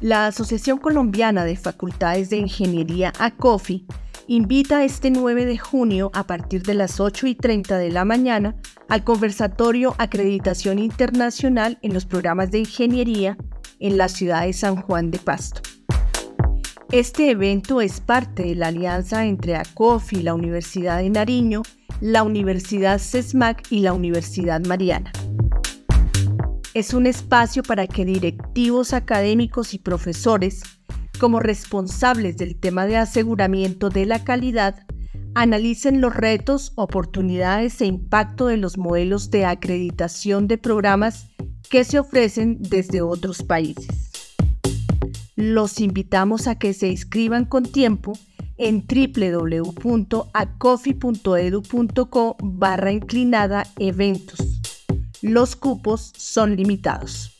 La Asociación Colombiana de Facultades de Ingeniería ACOFI invita este 9 de junio a partir de las 8 y 30 de la mañana al conversatorio Acreditación Internacional en los programas de ingeniería en la ciudad de San Juan de Pasto. Este evento es parte de la alianza entre ACOFI, la Universidad de Nariño, la Universidad CESMAC y la Universidad Mariana es un espacio para que directivos académicos y profesores, como responsables del tema de aseguramiento de la calidad, analicen los retos, oportunidades e impacto de los modelos de acreditación de programas que se ofrecen desde otros países. Los invitamos a que se inscriban con tiempo en www.acofi.edu.co barra inclinada eventos los cupos son limitados.